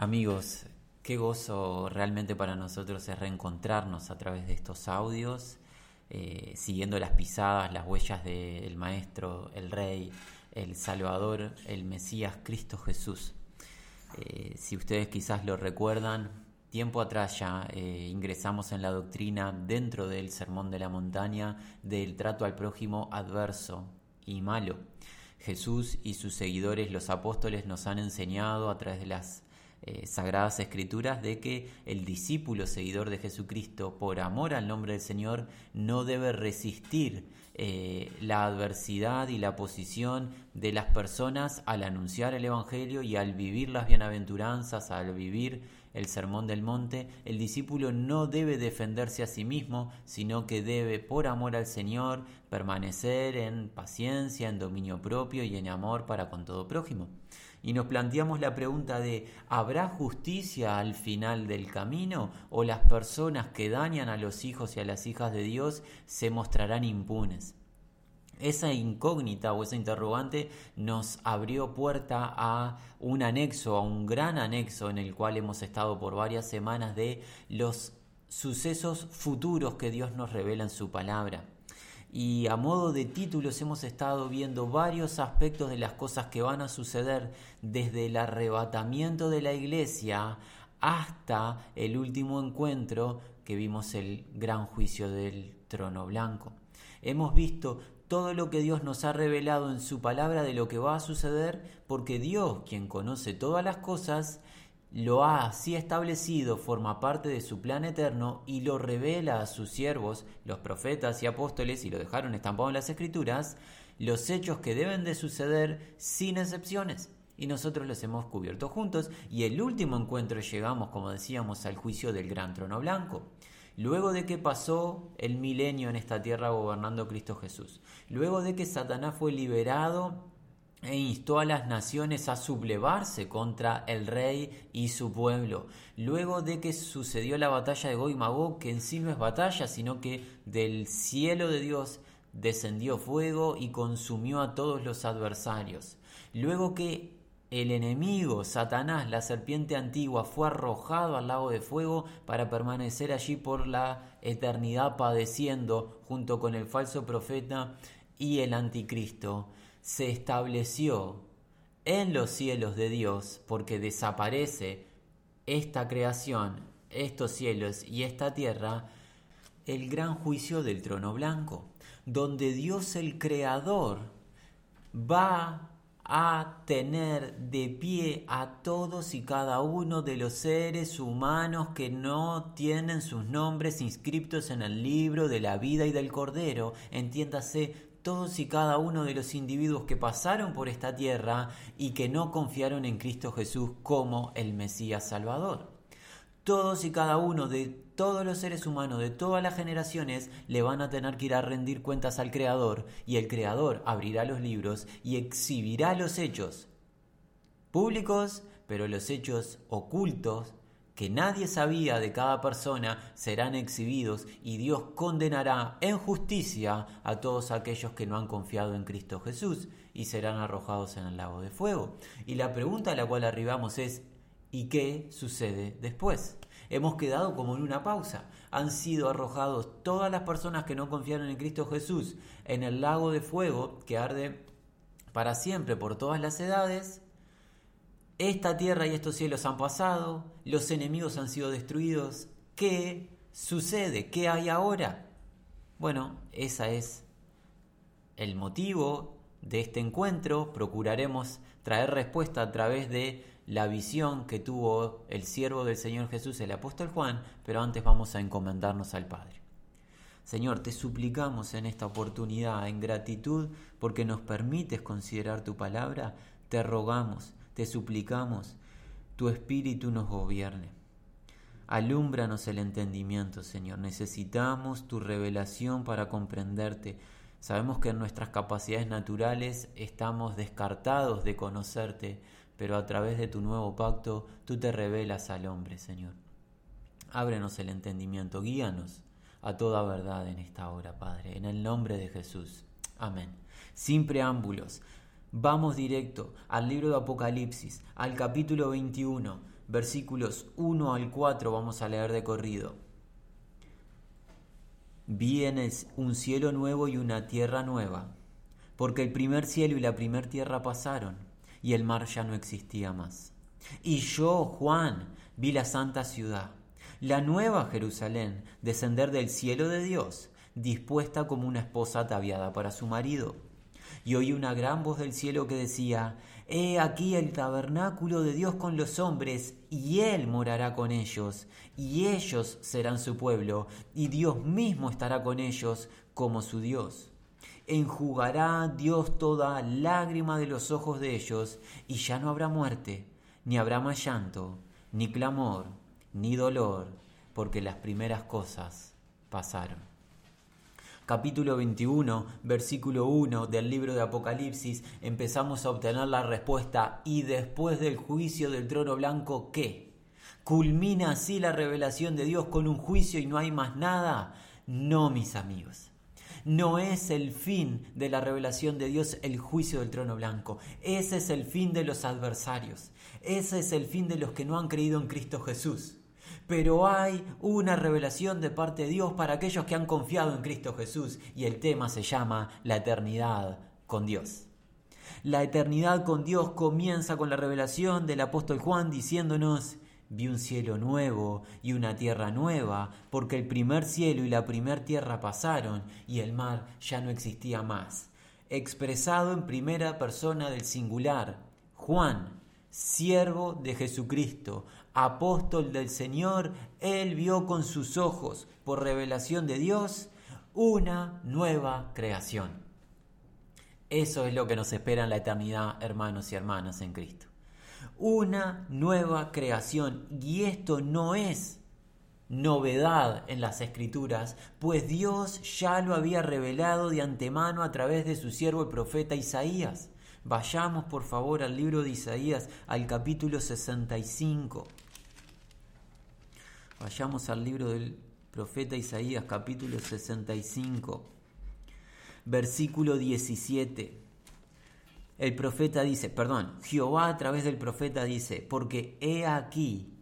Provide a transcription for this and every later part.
Amigos, qué gozo realmente para nosotros es reencontrarnos a través de estos audios, eh, siguiendo las pisadas, las huellas del Maestro, el Rey, el Salvador, el Mesías, Cristo Jesús. Eh, si ustedes quizás lo recuerdan, tiempo atrás ya eh, ingresamos en la doctrina dentro del Sermón de la Montaña del trato al prójimo adverso y malo. Jesús y sus seguidores, los apóstoles, nos han enseñado a través de las eh, sagradas escrituras de que el discípulo seguidor de Jesucristo, por amor al nombre del Señor, no debe resistir eh, la adversidad y la posición de las personas al anunciar el Evangelio y al vivir las bienaventuranzas, al vivir el sermón del monte, el discípulo no debe defenderse a sí mismo, sino que debe, por amor al Señor, permanecer en paciencia, en dominio propio y en amor para con todo prójimo y nos planteamos la pregunta de ¿habrá justicia al final del camino o las personas que dañan a los hijos y a las hijas de Dios se mostrarán impunes? Esa incógnita o esa interrogante nos abrió puerta a un anexo, a un gran anexo en el cual hemos estado por varias semanas de los sucesos futuros que Dios nos revela en su palabra y a modo de títulos hemos estado viendo varios aspectos de las cosas que van a suceder desde el arrebatamiento de la iglesia hasta el último encuentro que vimos el gran juicio del trono blanco. Hemos visto todo lo que Dios nos ha revelado en su palabra de lo que va a suceder porque Dios, quien conoce todas las cosas, lo ha así establecido, forma parte de su plan eterno y lo revela a sus siervos, los profetas y apóstoles, y lo dejaron estampado en las escrituras, los hechos que deben de suceder sin excepciones. Y nosotros los hemos cubierto juntos y el último encuentro llegamos, como decíamos, al juicio del gran trono blanco. Luego de que pasó el milenio en esta tierra gobernando Cristo Jesús, luego de que Satanás fue liberado e instó a las naciones a sublevarse contra el rey y su pueblo. Luego de que sucedió la batalla de Gog que en sí no es batalla, sino que del cielo de Dios descendió fuego y consumió a todos los adversarios. Luego que el enemigo, Satanás, la serpiente antigua, fue arrojado al lago de fuego para permanecer allí por la eternidad padeciendo junto con el falso profeta y el anticristo se estableció en los cielos de Dios porque desaparece esta creación, estos cielos y esta tierra, el gran juicio del trono blanco, donde Dios el Creador va a tener de pie a todos y cada uno de los seres humanos que no tienen sus nombres inscritos en el libro de la vida y del Cordero, entiéndase todos y cada uno de los individuos que pasaron por esta tierra y que no confiaron en Cristo Jesús como el Mesías Salvador. Todos y cada uno de todos los seres humanos de todas las generaciones le van a tener que ir a rendir cuentas al Creador y el Creador abrirá los libros y exhibirá los hechos públicos, pero los hechos ocultos que nadie sabía de cada persona serán exhibidos y Dios condenará en justicia a todos aquellos que no han confiado en Cristo Jesús y serán arrojados en el lago de fuego. Y la pregunta a la cual arribamos es, ¿y qué sucede después? Hemos quedado como en una pausa. Han sido arrojados todas las personas que no confiaron en Cristo Jesús en el lago de fuego que arde para siempre por todas las edades esta tierra y estos cielos han pasado, los enemigos han sido destruidos. ¿Qué sucede? ¿Qué hay ahora? Bueno, ese es el motivo de este encuentro. Procuraremos traer respuesta a través de la visión que tuvo el siervo del Señor Jesús, el apóstol Juan, pero antes vamos a encomendarnos al Padre. Señor, te suplicamos en esta oportunidad, en gratitud, porque nos permites considerar tu palabra, te rogamos te suplicamos, tu espíritu nos gobierne. Alúmbranos el entendimiento, Señor. Necesitamos tu revelación para comprenderte. Sabemos que en nuestras capacidades naturales estamos descartados de conocerte, pero a través de tu nuevo pacto tú te revelas al hombre, Señor. Ábrenos el entendimiento, guíanos a toda verdad en esta hora, Padre, en el nombre de Jesús. Amén. Sin preámbulos, Vamos directo al libro de Apocalipsis, al capítulo 21. versículos 1 al 4 vamos a leer de corrido. Vienes un cielo nuevo y una tierra nueva, porque el primer cielo y la primer tierra pasaron, y el mar ya no existía más. Y yo, Juan, vi la santa ciudad, la nueva Jerusalén, descender del cielo de Dios, dispuesta como una esposa ataviada para su marido. Y oí una gran voz del cielo que decía, He aquí el tabernáculo de Dios con los hombres, y Él morará con ellos, y ellos serán su pueblo, y Dios mismo estará con ellos como su Dios. Enjugará Dios toda lágrima de los ojos de ellos, y ya no habrá muerte, ni habrá más llanto, ni clamor, ni dolor, porque las primeras cosas pasaron capítulo 21, versículo 1 del libro de Apocalipsis, empezamos a obtener la respuesta y después del juicio del trono blanco, ¿qué? ¿Culmina así la revelación de Dios con un juicio y no hay más nada? No, mis amigos. No es el fin de la revelación de Dios el juicio del trono blanco. Ese es el fin de los adversarios. Ese es el fin de los que no han creído en Cristo Jesús pero hay una revelación de parte de Dios para aquellos que han confiado en Cristo Jesús y el tema se llama la eternidad con Dios. La eternidad con Dios comienza con la revelación del apóstol Juan diciéndonos, vi un cielo nuevo y una tierra nueva, porque el primer cielo y la primer tierra pasaron y el mar ya no existía más. Expresado en primera persona del singular, Juan, siervo de Jesucristo, apóstol del Señor, él vio con sus ojos, por revelación de Dios, una nueva creación. Eso es lo que nos espera en la eternidad, hermanos y hermanas en Cristo. Una nueva creación. Y esto no es novedad en las escrituras, pues Dios ya lo había revelado de antemano a través de su siervo el profeta Isaías. Vayamos por favor al libro de Isaías, al capítulo 65. Vayamos al libro del profeta Isaías, capítulo 65, versículo 17. El profeta dice, perdón, Jehová a través del profeta dice, porque he aquí,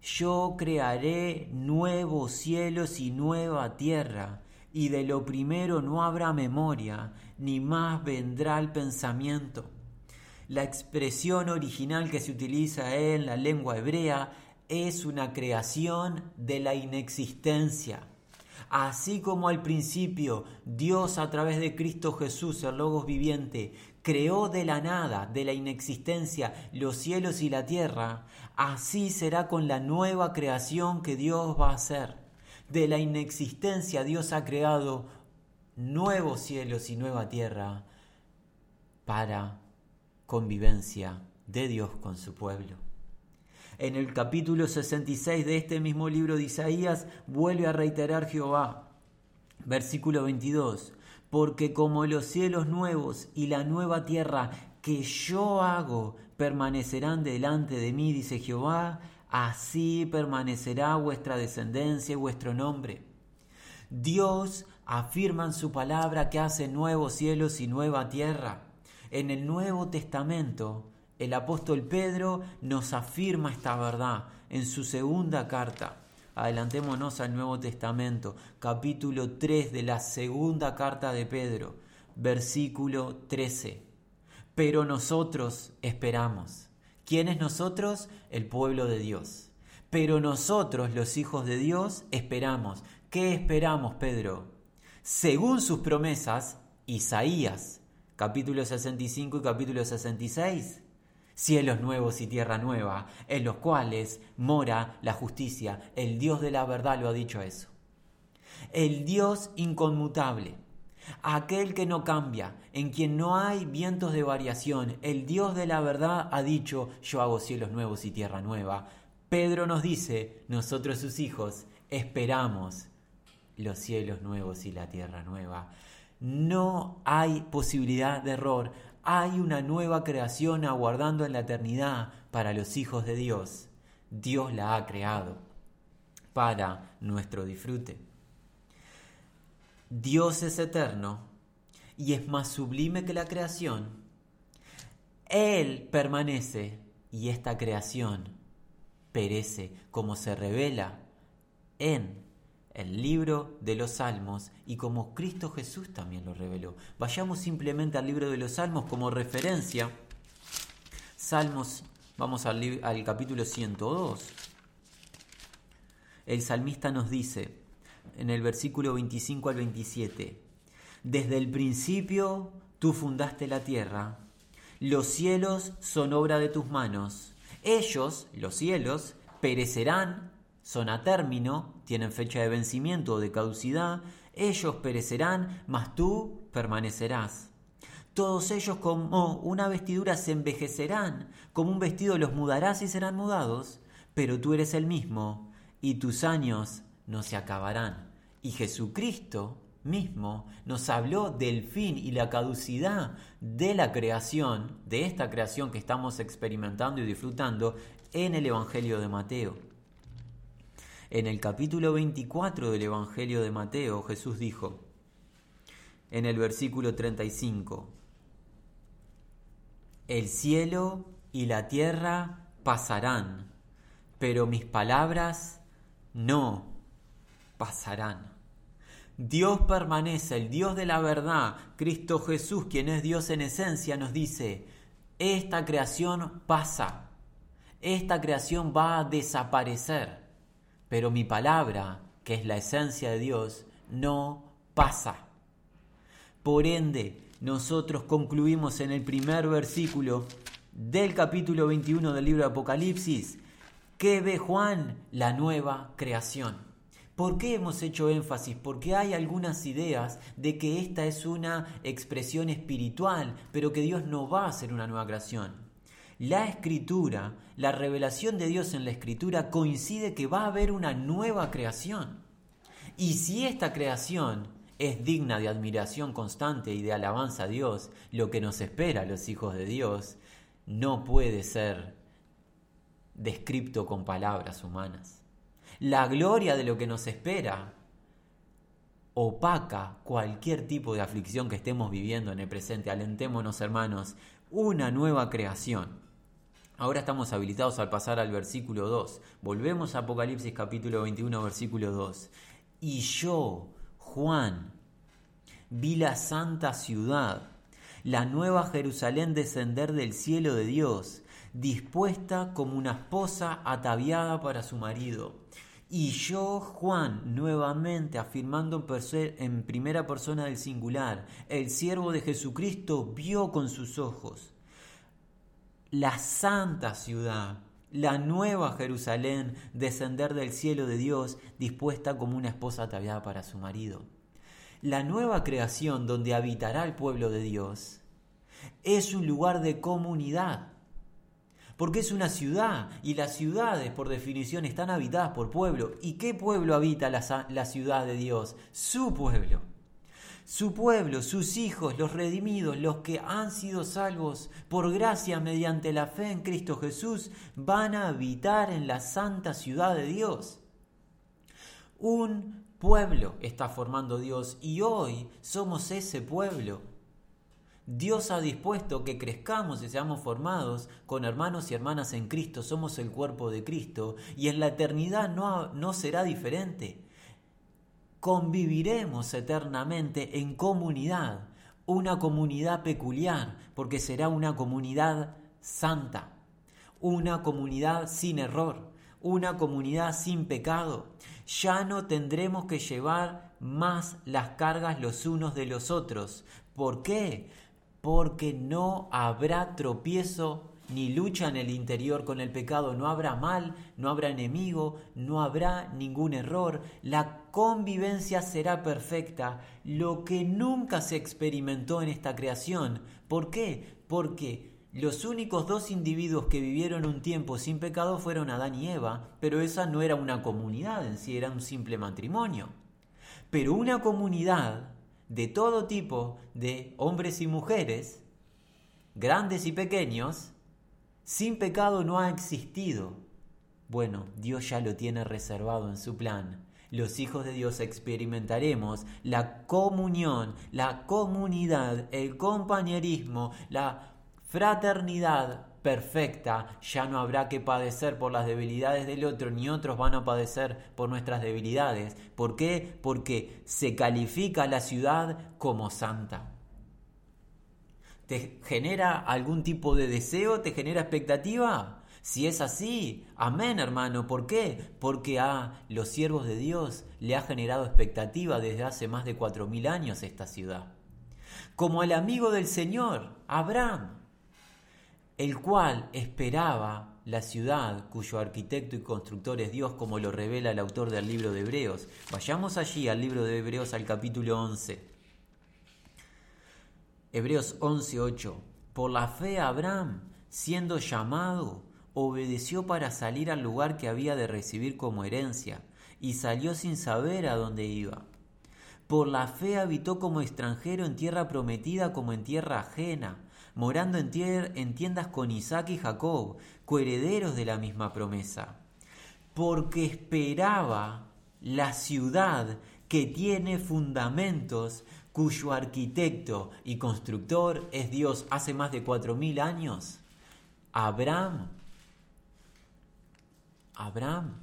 yo crearé nuevos cielos y nueva tierra, y de lo primero no habrá memoria, ni más vendrá el pensamiento. La expresión original que se utiliza en la lengua hebrea es una creación de la inexistencia. Así como al principio Dios a través de Cristo Jesús, el Logos viviente, creó de la nada, de la inexistencia, los cielos y la tierra, así será con la nueva creación que Dios va a hacer. De la inexistencia Dios ha creado nuevos cielos y nueva tierra para convivencia de Dios con su pueblo en el capítulo 66 de este mismo libro de Isaías, vuelve a reiterar Jehová. Versículo 22. Porque como los cielos nuevos y la nueva tierra que yo hago permanecerán delante de mí, dice Jehová, así permanecerá vuestra descendencia y vuestro nombre. Dios afirma en su palabra que hace nuevos cielos y nueva tierra. En el Nuevo Testamento el apóstol Pedro nos afirma esta verdad en su segunda carta. Adelantémonos al Nuevo Testamento, capítulo 3 de la segunda carta de Pedro, versículo 13. Pero nosotros esperamos. ¿Quién es nosotros? El pueblo de Dios. Pero nosotros, los hijos de Dios, esperamos. ¿Qué esperamos, Pedro? Según sus promesas, Isaías, capítulo 65 y capítulo 66 cielos nuevos y tierra nueva, en los cuales mora la justicia. El Dios de la verdad lo ha dicho eso. El Dios inconmutable, aquel que no cambia, en quien no hay vientos de variación, el Dios de la verdad ha dicho, yo hago cielos nuevos y tierra nueva. Pedro nos dice, nosotros sus hijos, esperamos los cielos nuevos y la tierra nueva. No hay posibilidad de error hay una nueva creación aguardando en la eternidad para los hijos de Dios. Dios la ha creado para nuestro disfrute. Dios es eterno y es más sublime que la creación. Él permanece y esta creación perece, como se revela en el libro de los Salmos y como Cristo Jesús también lo reveló. Vayamos simplemente al libro de los Salmos como referencia. Salmos, vamos al, al capítulo 102. El salmista nos dice en el versículo 25 al 27, desde el principio tú fundaste la tierra, los cielos son obra de tus manos, ellos, los cielos, perecerán son a término, tienen fecha de vencimiento o de caducidad, ellos perecerán, mas tú permanecerás. Todos ellos como una vestidura se envejecerán, como un vestido los mudarás y serán mudados, pero tú eres el mismo, y tus años no se acabarán. Y Jesucristo mismo nos habló del fin y la caducidad de la creación, de esta creación que estamos experimentando y disfrutando en el Evangelio de Mateo. En el capítulo 24 del Evangelio de Mateo, Jesús dijo, en el versículo 35, El cielo y la tierra pasarán, pero mis palabras no pasarán. Dios permanece, el Dios de la verdad, Cristo Jesús, quien es Dios en esencia, nos dice, esta creación pasa, esta creación va a desaparecer pero mi palabra, que es la esencia de Dios, no pasa. Por ende, nosotros concluimos en el primer versículo del capítulo 21 del libro de Apocalipsis que ve Juan la nueva creación. ¿Por qué hemos hecho énfasis? Porque hay algunas ideas de que esta es una expresión espiritual, pero que Dios no va a hacer una nueva creación la escritura, la revelación de Dios en la escritura coincide que va a haber una nueva creación. Y si esta creación es digna de admiración constante y de alabanza a Dios, lo que nos espera a los hijos de Dios no puede ser descrito con palabras humanas. La gloria de lo que nos espera opaca cualquier tipo de aflicción que estemos viviendo en el presente. Alentémonos, hermanos, una nueva creación. Ahora estamos habilitados al pasar al versículo 2. Volvemos a Apocalipsis capítulo 21, versículo 2. Y yo, Juan, vi la santa ciudad, la nueva Jerusalén descender del cielo de Dios, dispuesta como una esposa ataviada para su marido. Y yo, Juan, nuevamente afirmando en primera persona del singular, el siervo de Jesucristo vio con sus ojos la santa ciudad, la nueva Jerusalén, descender del cielo de Dios, dispuesta como una esposa ataviada para su marido. La nueva creación donde habitará el pueblo de Dios es un lugar de comunidad, porque es una ciudad y las ciudades por definición están habitadas por pueblo. ¿Y qué pueblo habita la, la ciudad de Dios? Su pueblo su pueblo, sus hijos, los redimidos, los que han sido salvos por gracia mediante la fe en Cristo Jesús, van a habitar en la santa ciudad de Dios. Un pueblo está formando Dios y hoy somos ese pueblo. Dios ha dispuesto que crezcamos y seamos formados con hermanos y hermanas en Cristo, somos el cuerpo de Cristo y en la eternidad no, no será diferente conviviremos eternamente en comunidad, una comunidad peculiar, porque será una comunidad santa, una comunidad sin error, una comunidad sin pecado. Ya no tendremos que llevar más las cargas los unos de los otros. ¿Por qué? Porque no habrá tropiezo ni lucha en el interior con el pecado, no habrá mal, no habrá enemigo, no habrá ningún error, la convivencia será perfecta, lo que nunca se experimentó en esta creación. ¿Por qué? Porque los únicos dos individuos que vivieron un tiempo sin pecado fueron Adán y Eva, pero esa no era una comunidad en sí, era un simple matrimonio. Pero una comunidad de todo tipo, de hombres y mujeres, grandes y pequeños, sin pecado no ha existido. Bueno, Dios ya lo tiene reservado en su plan. Los hijos de Dios experimentaremos la comunión, la comunidad, el compañerismo, la fraternidad perfecta, ya no habrá que padecer por las debilidades del otro, ni otros van a padecer por nuestras debilidades. ¿Por qué? Porque se califica la ciudad como santa. ¿Te genera algún tipo de deseo? ¿Te genera expectativa? Si es así, amén hermano, ¿por qué? Porque a los siervos de Dios le ha generado expectativa desde hace más de cuatro mil años esta ciudad. Como el amigo del Señor, Abraham, el cual esperaba la ciudad cuyo arquitecto y constructor es Dios, como lo revela el autor del libro de Hebreos. Vayamos allí al libro de Hebreos al capítulo 11. Hebreos 11:8. Por la fe Abraham, siendo llamado, obedeció para salir al lugar que había de recibir como herencia, y salió sin saber a dónde iba. Por la fe habitó como extranjero en tierra prometida como en tierra ajena, morando en, en tiendas con Isaac y Jacob, coherederos de la misma promesa. Porque esperaba la ciudad que tiene fundamentos, cuyo arquitecto y constructor es Dios hace más de cuatro mil años. Abraham Abraham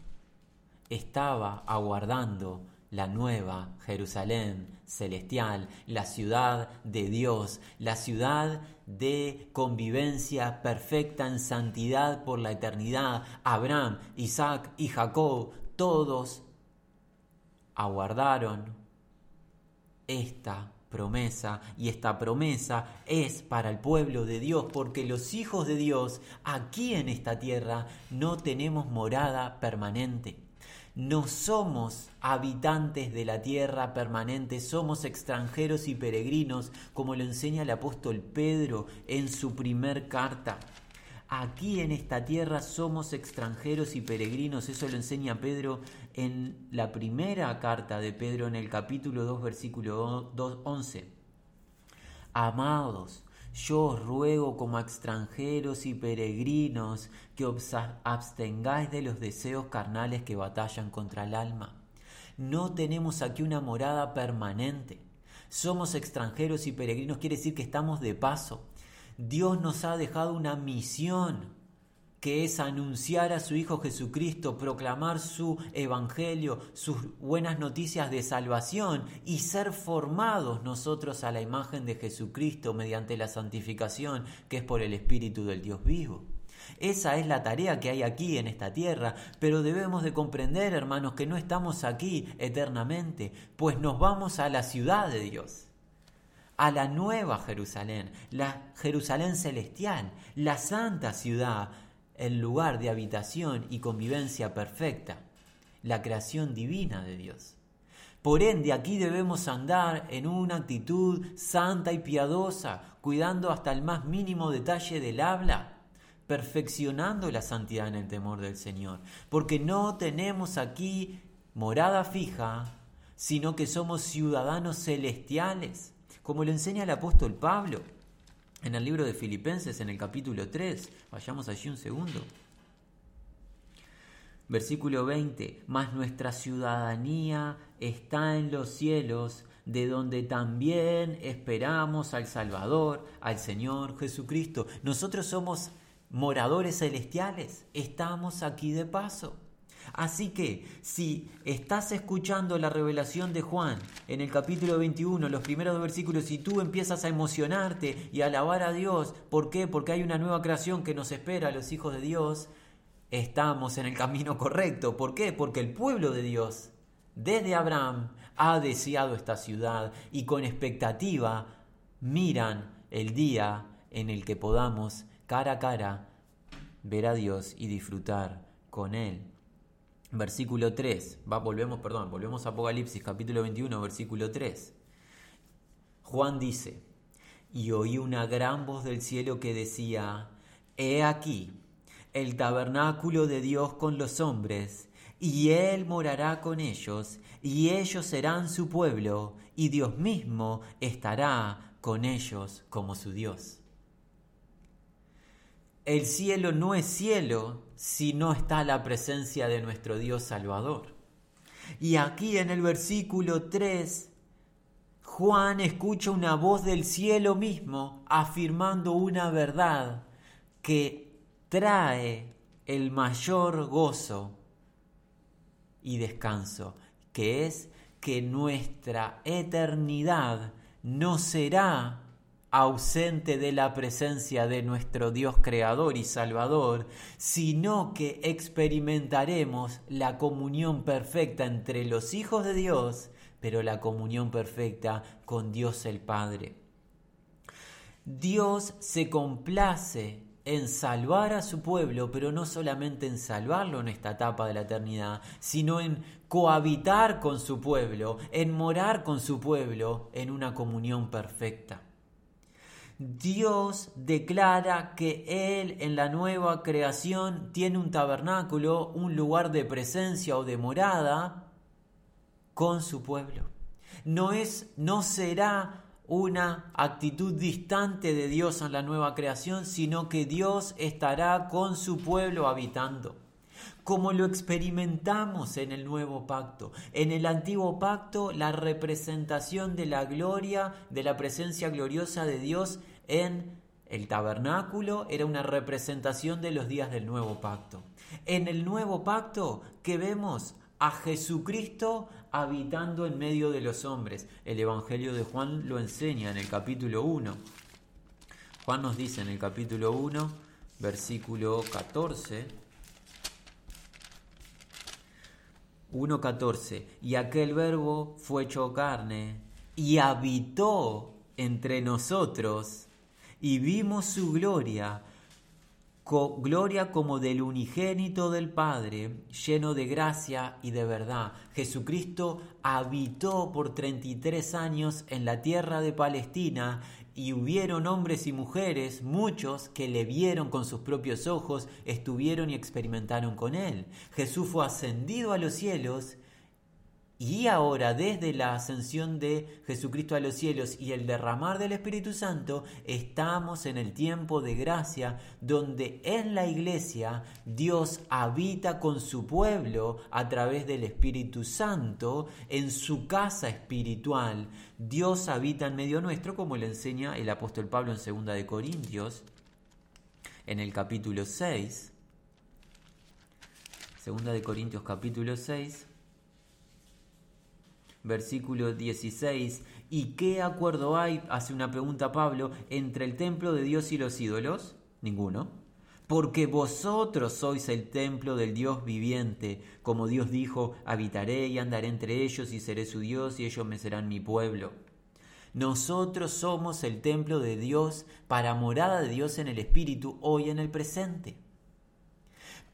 estaba aguardando la nueva Jerusalén celestial, la ciudad de Dios, la ciudad de convivencia perfecta en santidad por la eternidad. Abraham, Isaac y Jacob, todos aguardaron esta promesa y esta promesa es para el pueblo de Dios porque los hijos de Dios aquí en esta tierra no tenemos morada permanente. No somos habitantes de la tierra permanente, somos extranjeros y peregrinos, como lo enseña el apóstol Pedro en su primer carta. Aquí en esta tierra somos extranjeros y peregrinos, eso lo enseña Pedro en la primera carta de Pedro en el capítulo 2 versículo 11. Amados, yo os ruego como extranjeros y peregrinos que os abstengáis de los deseos carnales que batallan contra el alma. No tenemos aquí una morada permanente. Somos extranjeros y peregrinos, quiere decir que estamos de paso. Dios nos ha dejado una misión que es anunciar a su Hijo Jesucristo, proclamar su Evangelio, sus buenas noticias de salvación y ser formados nosotros a la imagen de Jesucristo mediante la santificación que es por el Espíritu del Dios vivo. Esa es la tarea que hay aquí en esta tierra, pero debemos de comprender, hermanos, que no estamos aquí eternamente, pues nos vamos a la ciudad de Dios a la nueva Jerusalén, la Jerusalén celestial, la santa ciudad, el lugar de habitación y convivencia perfecta, la creación divina de Dios. Por ende, aquí debemos andar en una actitud santa y piadosa, cuidando hasta el más mínimo detalle del habla, perfeccionando la santidad en el temor del Señor, porque no tenemos aquí morada fija, sino que somos ciudadanos celestiales como lo enseña el apóstol Pablo en el libro de Filipenses en el capítulo 3. Vayamos allí un segundo. Versículo 20, mas nuestra ciudadanía está en los cielos, de donde también esperamos al Salvador, al Señor Jesucristo. Nosotros somos moradores celestiales, estamos aquí de paso. Así que si estás escuchando la revelación de Juan en el capítulo 21, los primeros versículos, y tú empiezas a emocionarte y alabar a Dios, ¿por qué? Porque hay una nueva creación que nos espera a los hijos de Dios, estamos en el camino correcto. ¿Por qué? Porque el pueblo de Dios, desde Abraham, ha deseado esta ciudad y con expectativa miran el día en el que podamos cara a cara ver a Dios y disfrutar con Él versículo 3. Va, volvemos, perdón, volvemos a Apocalipsis capítulo 21, versículo 3. Juan dice, y oí una gran voz del cielo que decía, He aquí, el tabernáculo de Dios con los hombres, y Él morará con ellos, y ellos serán su pueblo, y Dios mismo estará con ellos como su Dios. El cielo no es cielo si no está la presencia de nuestro Dios Salvador. Y aquí en el versículo 3, Juan escucha una voz del cielo mismo afirmando una verdad que trae el mayor gozo y descanso, que es que nuestra eternidad no será ausente de la presencia de nuestro Dios Creador y Salvador, sino que experimentaremos la comunión perfecta entre los hijos de Dios, pero la comunión perfecta con Dios el Padre. Dios se complace en salvar a su pueblo, pero no solamente en salvarlo en esta etapa de la eternidad, sino en cohabitar con su pueblo, en morar con su pueblo en una comunión perfecta. Dios declara que Él en la nueva creación tiene un tabernáculo, un lugar de presencia o de morada con su pueblo. No es, no será una actitud distante de Dios en la nueva creación, sino que Dios estará con su pueblo habitando como lo experimentamos en el nuevo pacto. En el antiguo pacto, la representación de la gloria, de la presencia gloriosa de Dios en el tabernáculo era una representación de los días del nuevo pacto. En el nuevo pacto, que vemos? A Jesucristo habitando en medio de los hombres. El Evangelio de Juan lo enseña en el capítulo 1. Juan nos dice en el capítulo 1, versículo 14, 1.14, y aquel verbo fue hecho carne y habitó entre nosotros y vimos su gloria, gloria como del unigénito del Padre, lleno de gracia y de verdad. Jesucristo habitó por 33 años en la tierra de Palestina y hubieron hombres y mujeres, muchos, que le vieron con sus propios ojos, estuvieron y experimentaron con él. Jesús fue ascendido a los cielos y ahora, desde la ascensión de Jesucristo a los cielos y el derramar del Espíritu Santo, estamos en el tiempo de gracia donde en la iglesia Dios habita con su pueblo a través del Espíritu Santo en su casa espiritual. Dios habita en medio nuestro, como le enseña el apóstol Pablo en 2 de Corintios, en el capítulo 6. 2 de Corintios capítulo 6 versículo 16. ¿Y qué acuerdo hay, hace una pregunta Pablo, entre el templo de Dios y los ídolos? Ninguno. Porque vosotros sois el templo del Dios viviente, como Dios dijo, habitaré y andaré entre ellos y seré su Dios y ellos me serán mi pueblo. Nosotros somos el templo de Dios para morada de Dios en el Espíritu hoy en el presente.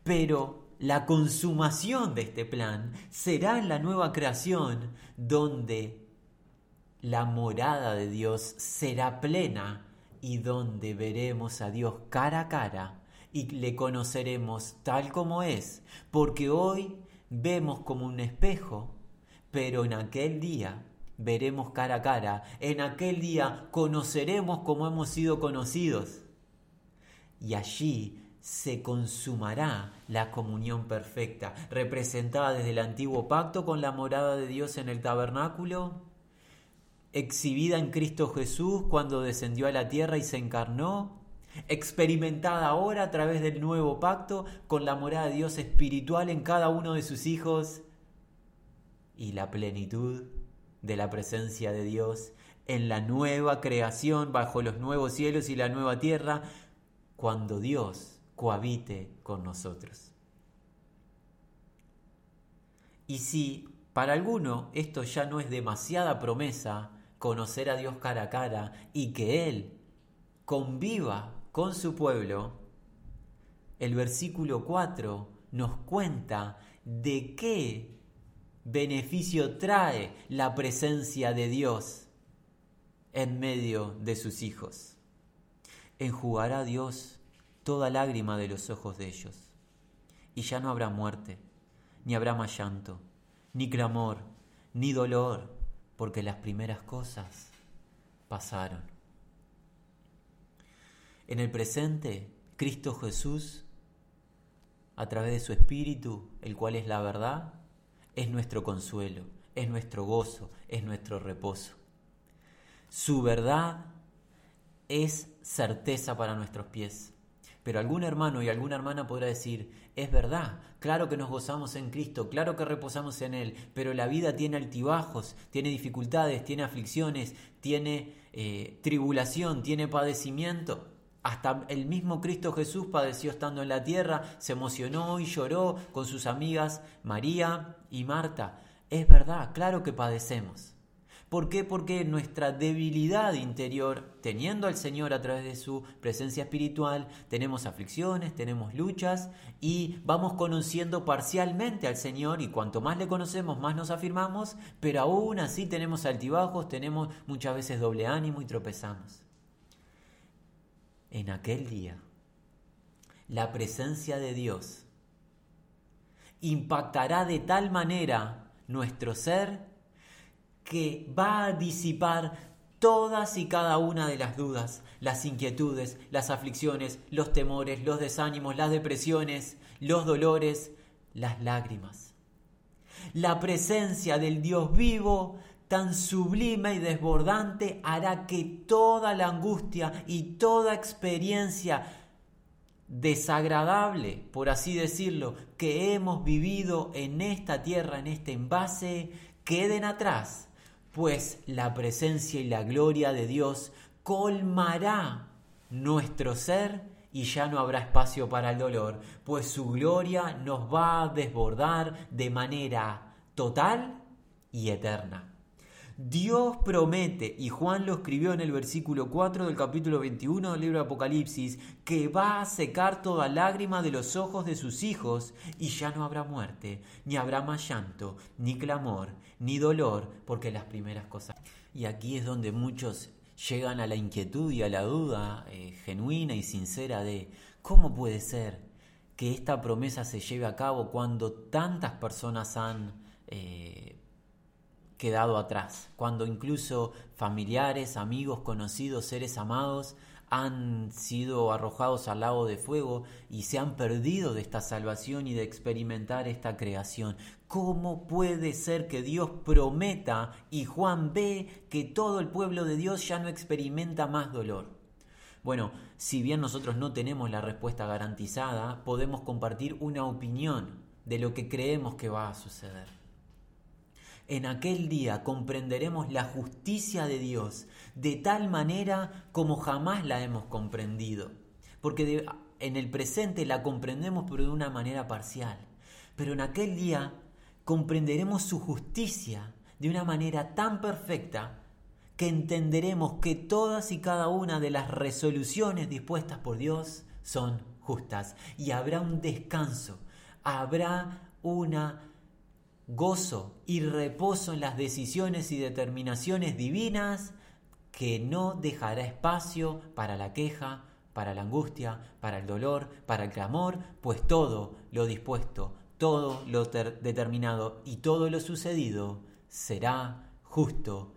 Pero la consumación de este plan será en la nueva creación donde la morada de Dios será plena y donde veremos a Dios cara a cara y le conoceremos tal como es, porque hoy vemos como un espejo, pero en aquel día veremos cara a cara, en aquel día conoceremos como hemos sido conocidos. Y allí se consumará la comunión perfecta, representada desde el antiguo pacto con la morada de Dios en el tabernáculo, exhibida en Cristo Jesús cuando descendió a la tierra y se encarnó, experimentada ahora a través del nuevo pacto con la morada de Dios espiritual en cada uno de sus hijos y la plenitud de la presencia de Dios en la nueva creación bajo los nuevos cielos y la nueva tierra, cuando Dios cohabite con nosotros. Y si para alguno esto ya no es demasiada promesa, conocer a Dios cara a cara y que Él conviva con su pueblo, el versículo 4 nos cuenta de qué beneficio trae la presencia de Dios en medio de sus hijos. Enjugará Dios toda lágrima de los ojos de ellos. Y ya no habrá muerte, ni habrá más llanto, ni clamor, ni dolor, porque las primeras cosas pasaron. En el presente, Cristo Jesús, a través de su Espíritu, el cual es la verdad, es nuestro consuelo, es nuestro gozo, es nuestro reposo. Su verdad es certeza para nuestros pies Pero algún hermano y alguna hermana podrá decir, es verdad, claro que nos gozamos en Cristo, claro que reposamos en Él, pero la vida tiene altibajos, tiene dificultades, tiene aflicciones, tiene eh, tribulación, tiene padecimiento. Hasta el mismo Cristo Jesús padeció estando en la tierra, se emocionó y lloró con sus amigas María y Marta. Es verdad, claro que padecemos. ¿Por qué? Porque nuestra debilidad interior, teniendo al Señor a través de su presencia espiritual, tenemos aflicciones, tenemos luchas y vamos conociendo parcialmente al Señor y cuanto más le conocemos, más nos afirmamos, pero aún así tenemos altibajos, tenemos muchas veces doble ánimo y tropezamos. En aquel día, la presencia de Dios impactará de tal manera nuestro ser que va a disipar todas y cada una de las dudas, las inquietudes, las aflicciones, los temores, los desánimos, las depresiones, los dolores, las lágrimas. La presencia del Dios vivo, tan sublime y desbordante, hará que toda la angustia y toda experiencia desagradable, por así decirlo, que hemos vivido en esta tierra, en este envase, queden atrás pues la presencia y la gloria de Dios colmará nuestro ser y ya no habrá espacio para el dolor, pues su gloria nos va a desbordar de manera total y eterna. Dios promete, y Juan lo escribió en el versículo 4 del capítulo 21 del libro de Apocalipsis, que va a secar toda lágrima de los ojos de sus hijos, y ya no habrá muerte, ni habrá más llanto, ni clamor, ni dolor, porque las primeras cosas. Y aquí es donde muchos llegan a la inquietud y a la duda eh, genuina y sincera de cómo puede ser que esta promesa se lleve a cabo cuando tantas personas han eh, quedado atrás, cuando incluso familiares, amigos, conocidos, seres amados han sido arrojados al lago de fuego y se han perdido de esta salvación y de experimentar esta creación. ¿Cómo puede ser que Dios prometa y Juan ve que todo el pueblo de Dios ya no experimenta más dolor? Bueno, si bien nosotros no tenemos la respuesta garantizada, podemos compartir una opinión de lo que creemos que va a suceder. En aquel día comprenderemos la justicia de Dios de tal manera como jamás la hemos comprendido. Porque en el presente la comprendemos pero de una manera parcial. Pero en aquel día comprenderemos su justicia de una manera tan perfecta que entenderemos que todas y cada una de las resoluciones dispuestas por Dios son justas y habrá un descanso, habrá una gozo y reposo en las decisiones y determinaciones divinas que no dejará espacio para la queja, para la angustia, para el dolor, para el clamor, pues todo lo dispuesto, todo lo determinado y todo lo sucedido será justo.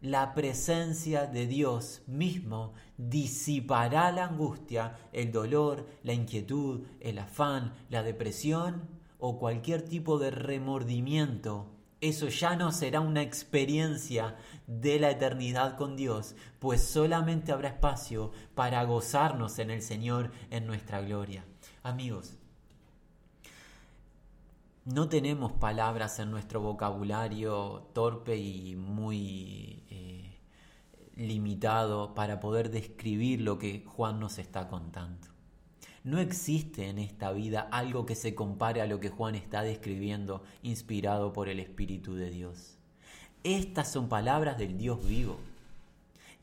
La presencia de Dios mismo disipará la angustia, el dolor, la inquietud, el afán, la depresión o cualquier tipo de remordimiento, eso ya no será una experiencia de la eternidad con Dios, pues solamente habrá espacio para gozarnos en el Señor en nuestra gloria. Amigos, no tenemos palabras en nuestro vocabulario torpe y muy eh, limitado para poder describir lo que Juan nos está contando. No existe en esta vida algo que se compare a lo que Juan está describiendo, inspirado por el Espíritu de Dios. Estas son palabras del Dios vivo.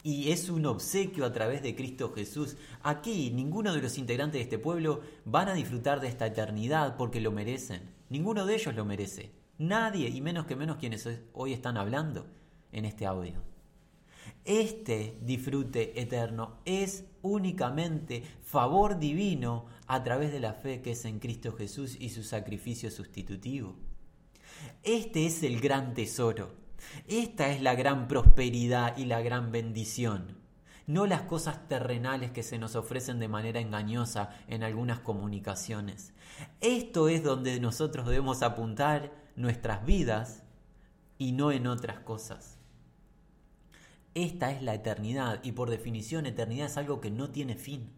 Y es un obsequio a través de Cristo Jesús. Aquí ninguno de los integrantes de este pueblo van a disfrutar de esta eternidad porque lo merecen. Ninguno de ellos lo merece. Nadie, y menos que menos quienes hoy están hablando en este audio. Este disfrute eterno es únicamente favor divino a través de la fe que es en Cristo Jesús y su sacrificio sustitutivo. Este es el gran tesoro. Esta es la gran prosperidad y la gran bendición. No las cosas terrenales que se nos ofrecen de manera engañosa en algunas comunicaciones. Esto es donde nosotros debemos apuntar nuestras vidas y no en otras cosas. Esta es la eternidad y por definición eternidad es algo que no tiene fin.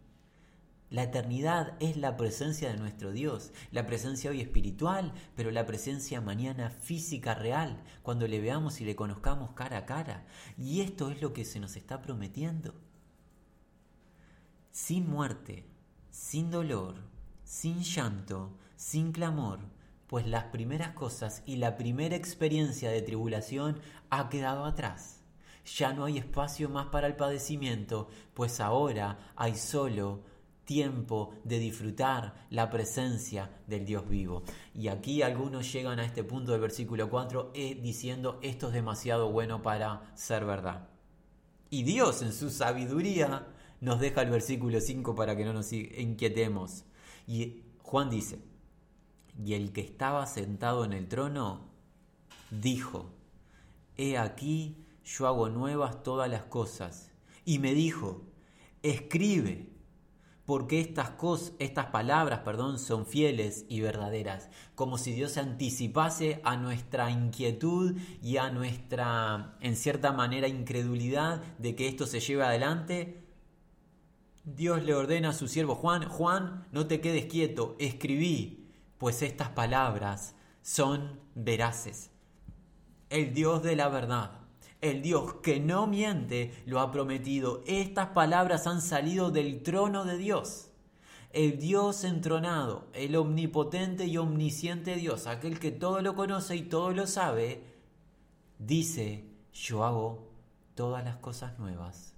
La eternidad es la presencia de nuestro Dios, la presencia hoy espiritual, pero la presencia mañana física real, cuando le veamos y le conozcamos cara a cara. Y esto es lo que se nos está prometiendo. Sin muerte, sin dolor, sin llanto, sin clamor, pues las primeras cosas y la primera experiencia de tribulación ha quedado atrás. Ya no hay espacio más para el padecimiento, pues ahora hay solo tiempo de disfrutar la presencia del Dios vivo. Y aquí algunos llegan a este punto del versículo 4 eh, diciendo esto es demasiado bueno para ser verdad. Y Dios en su sabiduría nos deja el versículo 5 para que no nos inquietemos. Y Juan dice, y el que estaba sentado en el trono dijo, He aquí yo hago nuevas todas las cosas. Y me dijo, escribe porque estas, cosas, estas palabras perdón, son fieles y verdaderas, como si Dios se anticipase a nuestra inquietud y a nuestra, en cierta manera, incredulidad de que esto se lleve adelante. Dios le ordena a su siervo Juan, Juan, no te quedes quieto, escribí, pues estas palabras son veraces. El Dios de la verdad el Dios que no miente lo ha prometido. Estas palabras han salido del trono de Dios. El Dios entronado, el omnipotente y omnisciente Dios, aquel que todo lo conoce y todo lo sabe, dice, yo hago todas las cosas nuevas.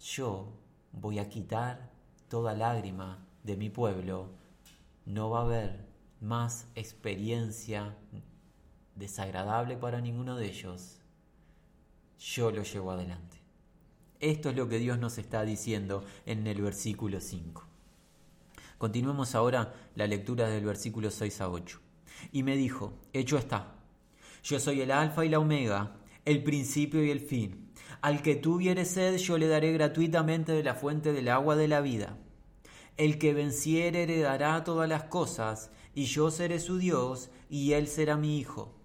Yo voy a quitar toda lágrima de mi pueblo. No va a haber más experiencia desagradable para ninguno de ellos, yo lo llevo adelante. Esto es lo que Dios nos está diciendo en el versículo 5. Continuemos ahora la lectura del versículo 6 a 8. Y me dijo, hecho está, yo soy el alfa y la omega, el principio y el fin. Al que tuviere sed yo le daré gratuitamente de la fuente del agua de la vida. El que venciere heredará todas las cosas, y yo seré su Dios, y él será mi hijo.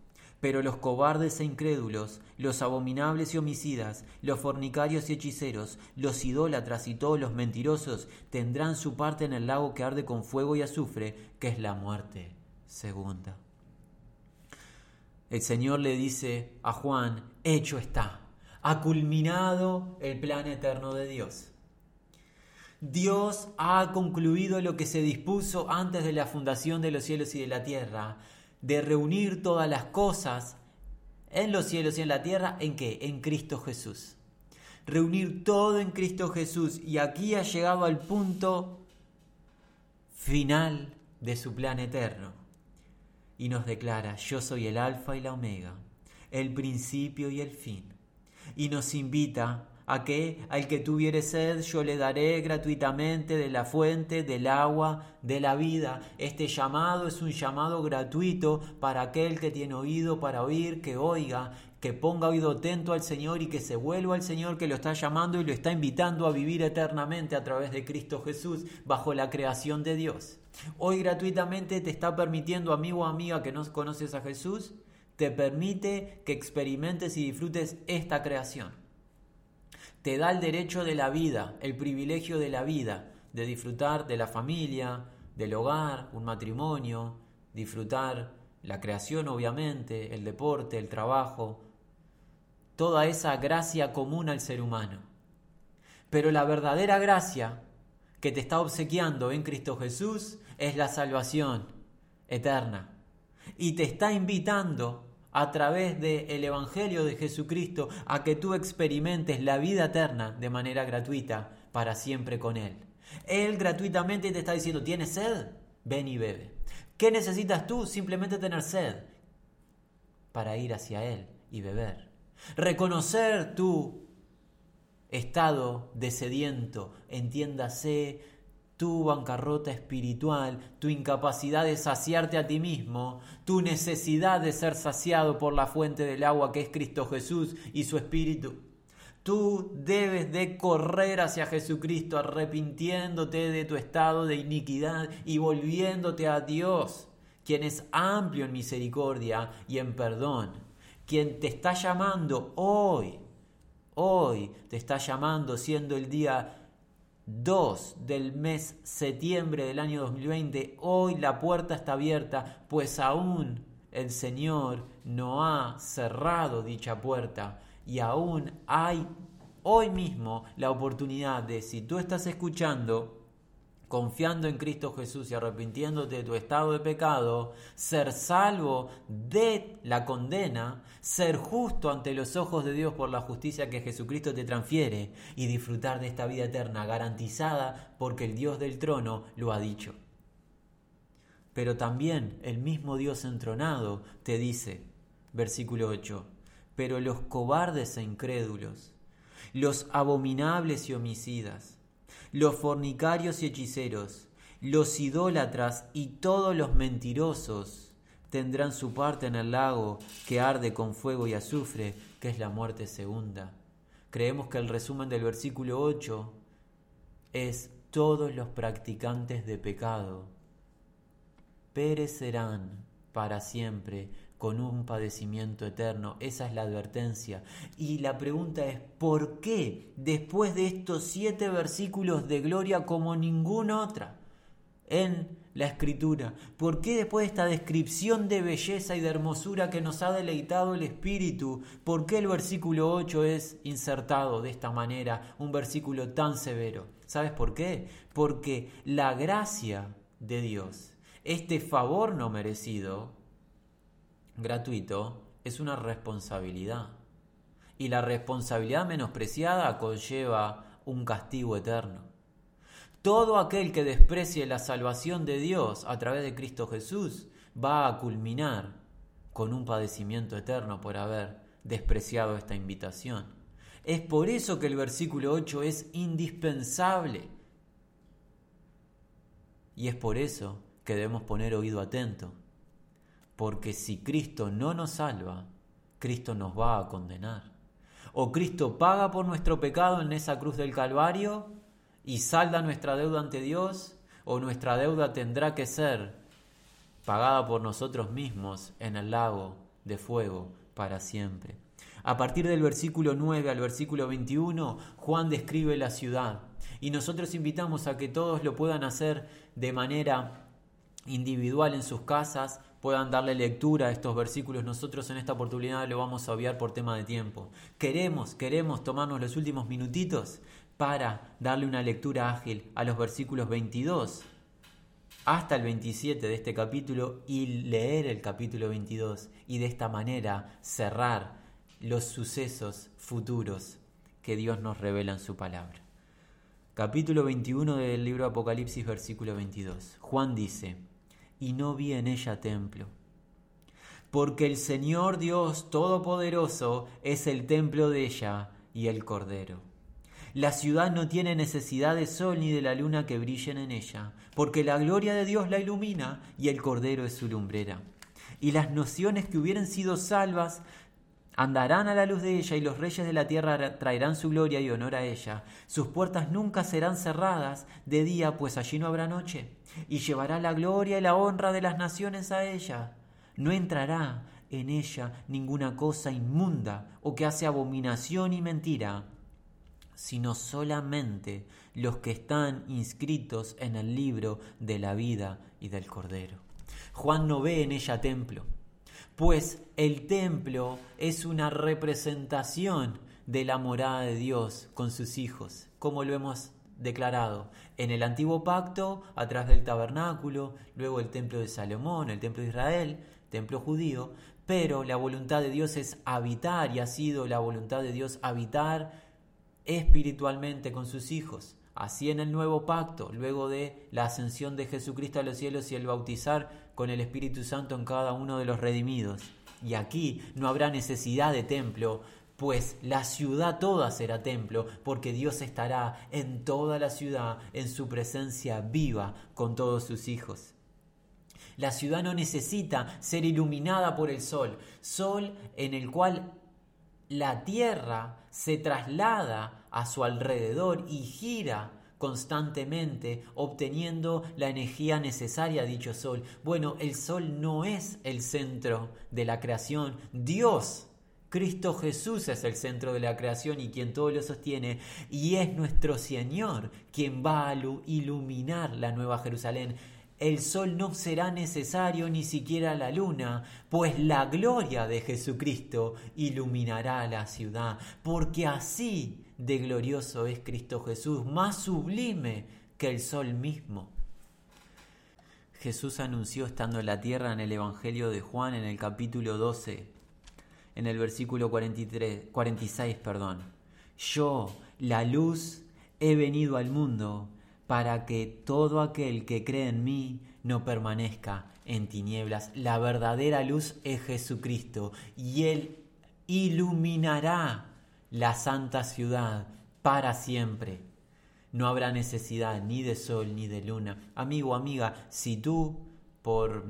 Pero los cobardes e incrédulos, los abominables y homicidas, los fornicarios y hechiceros, los idólatras y todos los mentirosos tendrán su parte en el lago que arde con fuego y azufre, que es la muerte segunda. El Señor le dice a Juan, hecho está, ha culminado el plan eterno de Dios. Dios ha concluido lo que se dispuso antes de la fundación de los cielos y de la tierra de reunir todas las cosas en los cielos y en la tierra, ¿en qué? En Cristo Jesús. Reunir todo en Cristo Jesús. Y aquí ha llegado al punto final de su plan eterno. Y nos declara, yo soy el alfa y la omega, el principio y el fin. Y nos invita a que al que tuviere sed yo le daré gratuitamente de la fuente del agua de la vida. Este llamado es un llamado gratuito para aquel que tiene oído para oír, que oiga, que ponga oído atento al Señor y que se vuelva al Señor que lo está llamando y lo está invitando a vivir eternamente a través de Cristo Jesús bajo la creación de Dios. Hoy gratuitamente te está permitiendo, amigo o amiga que no conoces a Jesús, te permite que experimentes y disfrutes esta creación te da el derecho de la vida, el privilegio de la vida, de disfrutar de la familia, del hogar, un matrimonio, disfrutar la creación obviamente, el deporte, el trabajo, toda esa gracia común al ser humano. Pero la verdadera gracia que te está obsequiando en Cristo Jesús es la salvación eterna. Y te está invitando a través del Evangelio de Jesucristo a que tú experimentes la vida eterna de manera gratuita para siempre con Él. Él gratuitamente te está diciendo, ¿tienes sed? Ven y bebe. ¿Qué necesitas tú? Simplemente tener sed para ir hacia Él y beber. Reconocer tu estado de sediento, entiéndase tu bancarrota espiritual, tu incapacidad de saciarte a ti mismo, tu necesidad de ser saciado por la fuente del agua que es Cristo Jesús y su Espíritu. Tú debes de correr hacia Jesucristo arrepintiéndote de tu estado de iniquidad y volviéndote a Dios, quien es amplio en misericordia y en perdón, quien te está llamando hoy, hoy te está llamando siendo el día 2 del mes septiembre del año 2020, hoy la puerta está abierta, pues aún el Señor no ha cerrado dicha puerta. Y aún hay hoy mismo la oportunidad de, si tú estás escuchando, confiando en Cristo Jesús y arrepintiéndote de tu estado de pecado, ser salvo de la condena, ser justo ante los ojos de Dios por la justicia que Jesucristo te transfiere y disfrutar de esta vida eterna garantizada porque el Dios del trono lo ha dicho. Pero también el mismo Dios entronado te dice, versículo 8, pero los cobardes e incrédulos, los abominables y homicidas, los fornicarios y hechiceros, los idólatras y todos los mentirosos tendrán su parte en el lago que arde con fuego y azufre, que es la muerte segunda. Creemos que el resumen del versículo 8 es todos los practicantes de pecado perecerán para siempre con un padecimiento eterno. Esa es la advertencia. Y la pregunta es, ¿por qué después de estos siete versículos de gloria como ninguna otra en la escritura? ¿Por qué después de esta descripción de belleza y de hermosura que nos ha deleitado el Espíritu, por qué el versículo 8 es insertado de esta manera, un versículo tan severo? ¿Sabes por qué? Porque la gracia de Dios, este favor no merecido, gratuito es una responsabilidad. Y la responsabilidad menospreciada conlleva un castigo eterno. Todo aquel que desprecie la salvación de Dios a través de Cristo Jesús va a culminar con un padecimiento eterno por haber despreciado esta invitación. Es por eso que el versículo 8 es indispensable. Y es por eso que debemos poner oído atento porque si Cristo no nos salva, Cristo nos va a condenar. O Cristo paga por nuestro pecado en esa cruz del Calvario y salda nuestra deuda ante Dios, o nuestra deuda tendrá que ser pagada por nosotros mismos en el lago de fuego para siempre. A partir del versículo 9 al versículo 21, Juan describe la ciudad y nosotros invitamos a que todos lo puedan hacer de manera individual en sus casas, puedan darle lectura a estos versículos. Nosotros en esta oportunidad lo vamos a obviar por tema de tiempo. Queremos, queremos tomarnos los últimos minutitos para darle una lectura ágil a los versículos 22 hasta el 27 de este capítulo y leer el capítulo 22 y de esta manera cerrar los sucesos futuros que Dios nos revela en su palabra. Capítulo 21 del libro Apocalipsis, versículo 22. Juan dice, y no vi en ella templo. Porque el Señor Dios Todopoderoso es el templo de ella y el Cordero. La ciudad no tiene necesidad de sol ni de la luna que brillen en ella, porque la gloria de Dios la ilumina y el Cordero es su lumbrera. Y las nociones que hubieran sido salvas andarán a la luz de ella y los reyes de la tierra traerán su gloria y honor a ella. Sus puertas nunca serán cerradas de día, pues allí no habrá noche y llevará la gloria y la honra de las naciones a ella. No entrará en ella ninguna cosa inmunda o que hace abominación y mentira, sino solamente los que están inscritos en el libro de la vida y del Cordero. Juan no ve en ella templo, pues el templo es una representación de la morada de Dios con sus hijos, como lo hemos declarado en el antiguo pacto a través del tabernáculo, luego el templo de Salomón, el templo de Israel, templo judío, pero la voluntad de Dios es habitar y ha sido la voluntad de Dios habitar espiritualmente con sus hijos. Así en el nuevo pacto, luego de la ascensión de Jesucristo a los cielos y el bautizar con el Espíritu Santo en cada uno de los redimidos. Y aquí no habrá necesidad de templo, pues la ciudad toda será templo, porque Dios estará en toda la ciudad, en su presencia viva con todos sus hijos. La ciudad no necesita ser iluminada por el sol, sol en el cual la tierra se traslada a su alrededor y gira constantemente obteniendo la energía necesaria a dicho sol. Bueno, el sol no es el centro de la creación, Dios Cristo Jesús es el centro de la creación y quien todo lo sostiene, y es nuestro Señor quien va a iluminar la nueva Jerusalén. El sol no será necesario ni siquiera la luna, pues la gloria de Jesucristo iluminará la ciudad, porque así de glorioso es Cristo Jesús, más sublime que el sol mismo. Jesús anunció estando en la tierra en el Evangelio de Juan en el capítulo 12, en el versículo 43, 46, perdón. Yo, la luz, he venido al mundo para que todo aquel que cree en mí no permanezca en tinieblas. La verdadera luz es Jesucristo y Él iluminará la santa ciudad para siempre. No habrá necesidad ni de sol ni de luna. Amigo, amiga, si tú por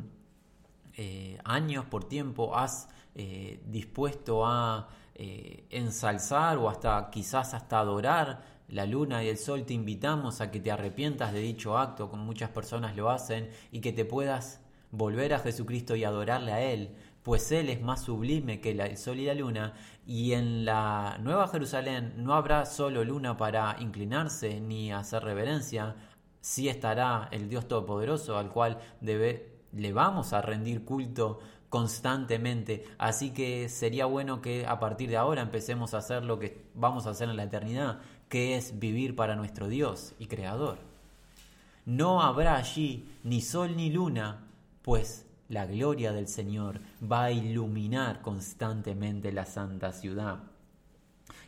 eh, años, por tiempo, has eh, dispuesto a eh, ensalzar o hasta quizás hasta adorar la luna y el sol, te invitamos a que te arrepientas de dicho acto, como muchas personas lo hacen, y que te puedas volver a Jesucristo y adorarle a Él, pues Él es más sublime que el sol y la luna, y en la Nueva Jerusalén no habrá solo luna para inclinarse ni hacer reverencia, sí estará el Dios Todopoderoso al cual le vamos a rendir culto constantemente. Así que sería bueno que a partir de ahora empecemos a hacer lo que vamos a hacer en la eternidad, que es vivir para nuestro Dios y Creador. No habrá allí ni sol ni luna, pues la gloria del Señor va a iluminar constantemente la santa ciudad.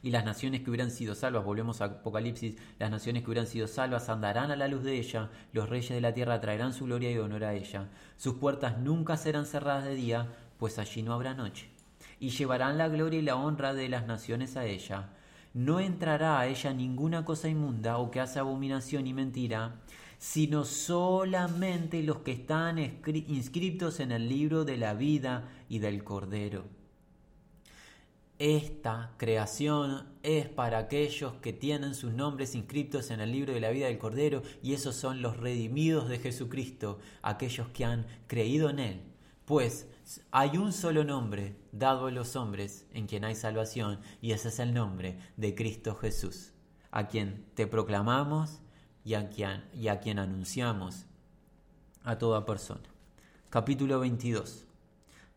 Y las naciones que hubieran sido salvas, volvemos a Apocalipsis, las naciones que hubieran sido salvas andarán a la luz de ella, los reyes de la tierra traerán su gloria y honor a ella. Sus puertas nunca serán cerradas de día, pues allí no habrá noche. Y llevarán la gloria y la honra de las naciones a ella no entrará a ella ninguna cosa inmunda o que hace abominación y mentira, sino solamente los que están inscritos en el libro de la vida y del Cordero. Esta creación es para aquellos que tienen sus nombres inscritos en el libro de la vida del Cordero y esos son los redimidos de Jesucristo, aquellos que han creído en Él. Pues hay un solo nombre dado a los hombres en quien hay salvación y ese es el nombre de Cristo Jesús, a quien te proclamamos y a quien, y a quien anunciamos a toda persona. Capítulo 22.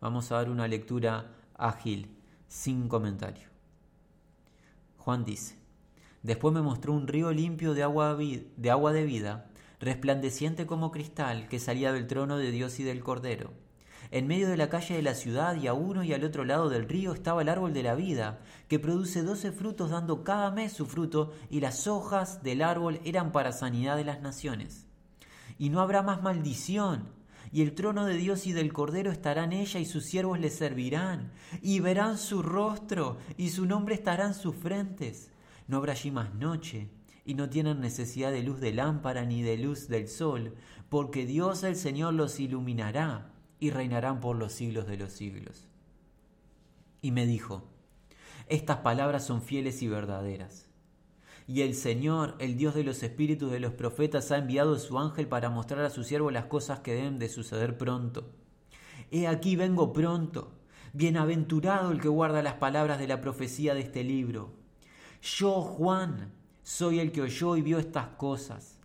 Vamos a dar una lectura ágil, sin comentario. Juan dice, después me mostró un río limpio de agua de, agua de vida, resplandeciente como cristal, que salía del trono de Dios y del Cordero en medio de la calle de la ciudad y a uno y al otro lado del río estaba el árbol de la vida, que produce doce frutos dando cada mes su fruto, y las hojas del árbol eran para sanidad de las naciones. Y no habrá más maldición, y el trono de Dios y del Cordero estará en ella, y sus siervos le servirán, y verán su rostro, y su nombre estará en sus frentes. No habrá allí más noche, y no tienen necesidad de luz de lámpara ni de luz del sol, porque Dios el Señor los iluminará y reinarán por los siglos de los siglos. Y me dijo, estas palabras son fieles y verdaderas. Y el Señor, el Dios de los espíritus de los profetas, ha enviado su ángel para mostrar a su siervo las cosas que deben de suceder pronto. He aquí vengo pronto. Bienaventurado el que guarda las palabras de la profecía de este libro. Yo, Juan, soy el que oyó y vio estas cosas.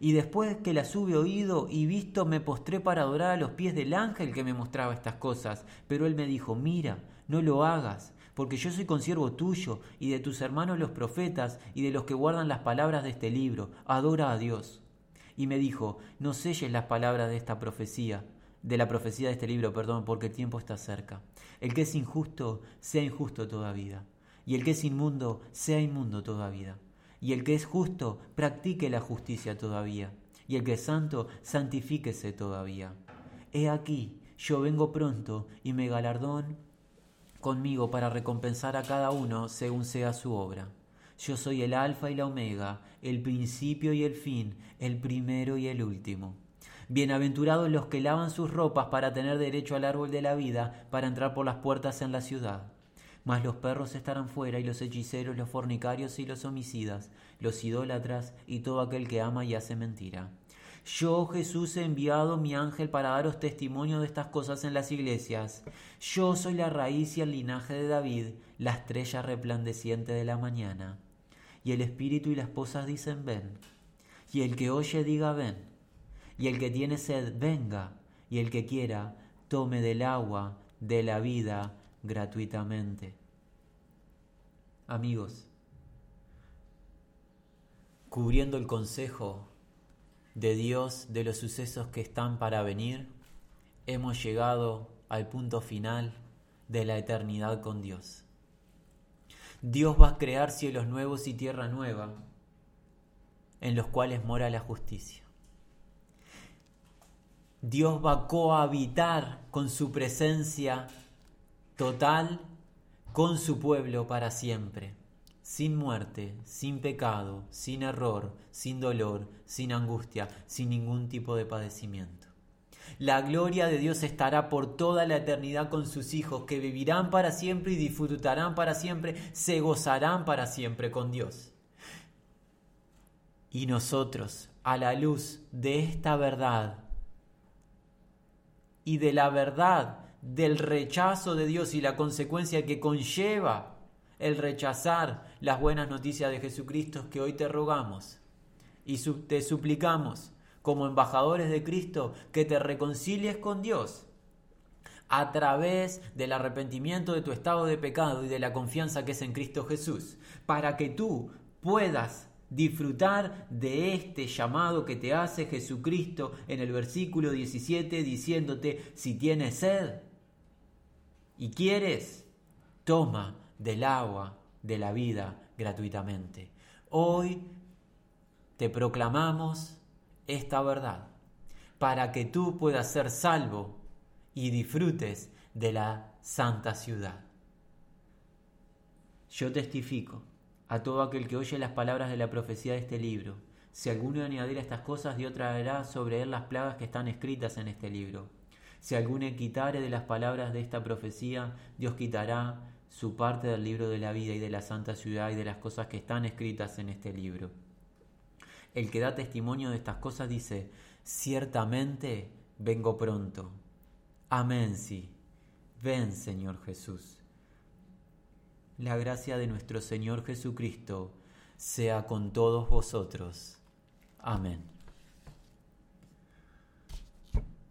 Y después que las hube oído y visto, me postré para adorar a los pies del ángel que me mostraba estas cosas. Pero él me dijo, mira, no lo hagas, porque yo soy consiervo tuyo y de tus hermanos los profetas y de los que guardan las palabras de este libro. Adora a Dios. Y me dijo, no selles las palabras de esta profecía, de la profecía de este libro, perdón, porque el tiempo está cerca. El que es injusto, sea injusto toda vida. Y el que es inmundo, sea inmundo toda vida y el que es justo, practique la justicia todavía, y el que es santo, santifíquese todavía. He aquí, yo vengo pronto, y me galardón conmigo para recompensar a cada uno según sea su obra. Yo soy el alfa y la omega, el principio y el fin, el primero y el último. Bienaventurados los que lavan sus ropas para tener derecho al árbol de la vida, para entrar por las puertas en la ciudad. Mas los perros estarán fuera y los hechiceros, los fornicarios y los homicidas, los idólatras y todo aquel que ama y hace mentira. Yo, Jesús, he enviado mi ángel para daros testimonio de estas cosas en las iglesias. Yo soy la raíz y el linaje de David, la estrella resplandeciente de la mañana. Y el espíritu y la esposa dicen, ven. Y el que oye diga, ven. Y el que tiene sed, venga. Y el que quiera, tome del agua de la vida gratuitamente. Amigos, cubriendo el consejo de Dios de los sucesos que están para venir, hemos llegado al punto final de la eternidad con Dios. Dios va a crear cielos nuevos y tierra nueva, en los cuales mora la justicia. Dios va a cohabitar con su presencia total con su pueblo para siempre sin muerte, sin pecado, sin error, sin dolor, sin angustia, sin ningún tipo de padecimiento. La gloria de Dios estará por toda la eternidad con sus hijos, que vivirán para siempre y disfrutarán para siempre, se gozarán para siempre con Dios. Y nosotros, a la luz de esta verdad y de la verdad del rechazo de Dios y la consecuencia que conlleva el rechazar las buenas noticias de Jesucristo que hoy te rogamos. Y te suplicamos como embajadores de Cristo que te reconcilies con Dios a través del arrepentimiento de tu estado de pecado y de la confianza que es en Cristo Jesús, para que tú puedas disfrutar de este llamado que te hace Jesucristo en el versículo 17 diciéndote, si tienes sed y quieres, toma del agua de la vida gratuitamente. Hoy te proclamamos esta verdad para que tú puedas ser salvo y disfrutes de la santa ciudad. Yo testifico a todo aquel que oye las palabras de la profecía de este libro. Si alguno añadiera estas cosas, Dios traerá sobre él las plagas que están escritas en este libro. Si alguno quitare de las palabras de esta profecía, Dios quitará su parte del libro de la vida y de la santa ciudad y de las cosas que están escritas en este libro. El que da testimonio de estas cosas dice, ciertamente vengo pronto. Amén, sí. Ven, Señor Jesús. La gracia de nuestro Señor Jesucristo sea con todos vosotros. Amén.